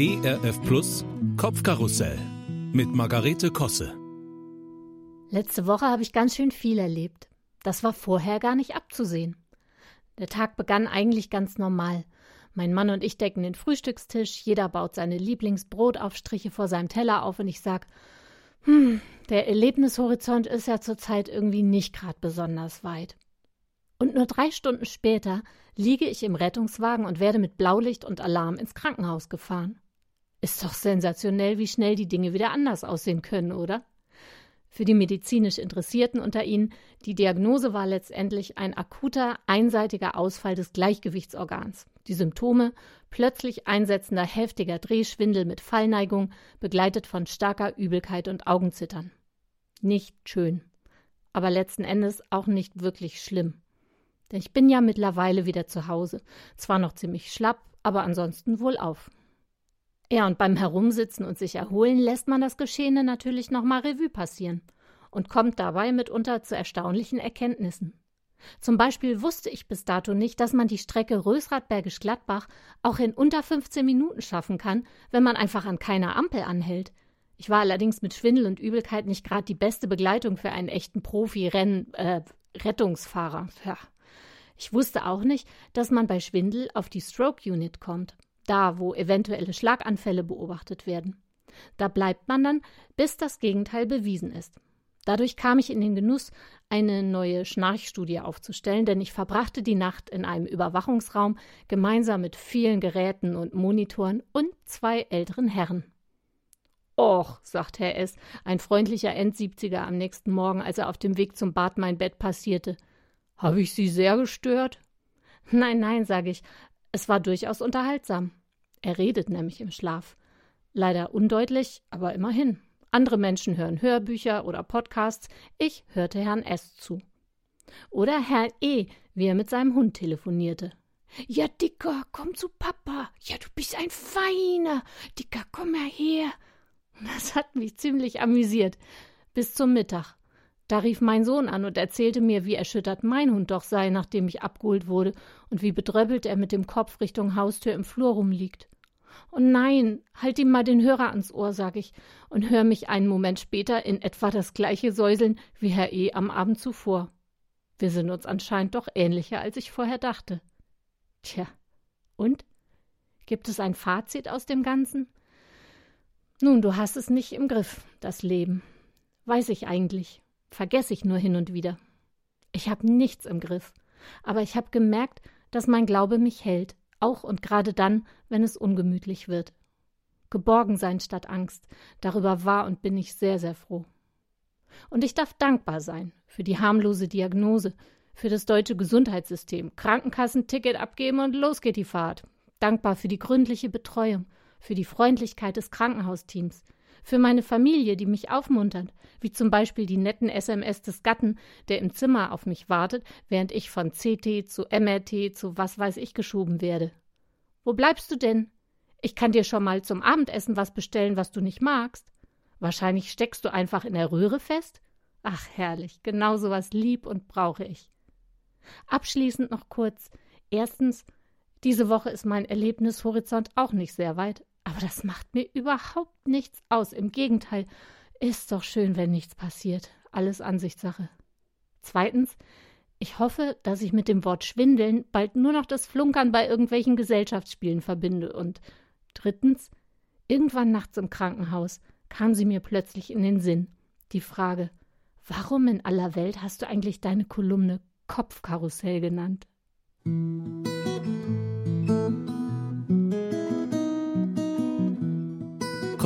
ERF Plus Kopfkarussell mit Margarete Kosse. Letzte Woche habe ich ganz schön viel erlebt. Das war vorher gar nicht abzusehen. Der Tag begann eigentlich ganz normal. Mein Mann und ich decken den Frühstückstisch, jeder baut seine Lieblingsbrotaufstriche vor seinem Teller auf und ich sag, hm, der Erlebnishorizont ist ja zurzeit irgendwie nicht gerade besonders weit. Und nur drei Stunden später liege ich im Rettungswagen und werde mit Blaulicht und Alarm ins Krankenhaus gefahren. Ist doch sensationell, wie schnell die Dinge wieder anders aussehen können, oder? Für die medizinisch Interessierten unter Ihnen, die Diagnose war letztendlich ein akuter, einseitiger Ausfall des Gleichgewichtsorgans. Die Symptome plötzlich einsetzender heftiger Drehschwindel mit Fallneigung, begleitet von starker Übelkeit und Augenzittern. Nicht schön, aber letzten Endes auch nicht wirklich schlimm. Denn ich bin ja mittlerweile wieder zu Hause, zwar noch ziemlich schlapp, aber ansonsten wohlauf. Ja, und beim Herumsitzen und sich erholen lässt man das Geschehene natürlich nochmal Revue passieren und kommt dabei mitunter zu erstaunlichen Erkenntnissen. Zum Beispiel wusste ich bis dato nicht, dass man die Strecke Rösrath-Bergisch Gladbach auch in unter 15 Minuten schaffen kann, wenn man einfach an keiner Ampel anhält. Ich war allerdings mit Schwindel und Übelkeit nicht gerade die beste Begleitung für einen echten Profi-Renn-Rettungsfahrer. Äh, ja. Ich wusste auch nicht, dass man bei Schwindel auf die Stroke Unit kommt da wo eventuelle Schlaganfälle beobachtet werden. Da bleibt man dann, bis das Gegenteil bewiesen ist. Dadurch kam ich in den Genuss, eine neue Schnarchstudie aufzustellen, denn ich verbrachte die Nacht in einem Überwachungsraum gemeinsam mit vielen Geräten und Monitoren und zwei älteren Herren. Och, sagt Herr S., ein freundlicher Endsiebziger am nächsten Morgen, als er auf dem Weg zum Bad mein Bett passierte. Habe ich Sie sehr gestört? Nein, nein, sage ich. Es war durchaus unterhaltsam. Er redet nämlich im Schlaf. Leider undeutlich, aber immerhin. Andere Menschen hören Hörbücher oder Podcasts. Ich hörte Herrn S. zu. Oder Herrn E., wie er mit seinem Hund telefonierte. Ja, Dicker, komm zu Papa. Ja, du bist ein Feiner. Dicker, komm her. Das hat mich ziemlich amüsiert. Bis zum Mittag. Da rief mein Sohn an und erzählte mir, wie erschüttert mein Hund doch sei, nachdem ich abgeholt wurde, und wie bedröppelt er mit dem Kopf Richtung Haustür im Flur rumliegt. Oh nein, halt ihm mal den Hörer ans Ohr, sag ich, und hör mich einen Moment später in etwa das gleiche Säuseln wie Herr E. am Abend zuvor. Wir sind uns anscheinend doch ähnlicher, als ich vorher dachte. Tja, und? Gibt es ein Fazit aus dem Ganzen? Nun, du hast es nicht im Griff, das Leben. Weiß ich eigentlich. Vergesse ich nur hin und wieder. Ich habe nichts im Griff, aber ich habe gemerkt, dass mein Glaube mich hält, auch und gerade dann, wenn es ungemütlich wird. Geborgen sein statt Angst, darüber war und bin ich sehr, sehr froh. Und ich darf dankbar sein für die harmlose Diagnose, für das deutsche Gesundheitssystem, Krankenkassenticket abgeben und los geht die Fahrt. Dankbar für die gründliche Betreuung, für die Freundlichkeit des Krankenhausteams, für meine Familie, die mich aufmuntert, wie zum Beispiel die netten SMS des Gatten, der im Zimmer auf mich wartet, während ich von CT zu MRT zu was weiß ich geschoben werde. Wo bleibst du denn? Ich kann dir schon mal zum Abendessen was bestellen, was du nicht magst. Wahrscheinlich steckst du einfach in der Röhre fest? Ach, herrlich, genau so was lieb und brauche ich. Abschließend noch kurz. Erstens, diese Woche ist mein Erlebnishorizont auch nicht sehr weit, aber das macht mir überhaupt nichts aus. Im Gegenteil, ist doch schön, wenn nichts passiert. Alles Ansichtssache. Zweitens, ich hoffe, dass ich mit dem Wort Schwindeln bald nur noch das Flunkern bei irgendwelchen Gesellschaftsspielen verbinde. Und drittens, irgendwann nachts im Krankenhaus kam sie mir plötzlich in den Sinn. Die Frage, warum in aller Welt hast du eigentlich deine Kolumne Kopfkarussell genannt?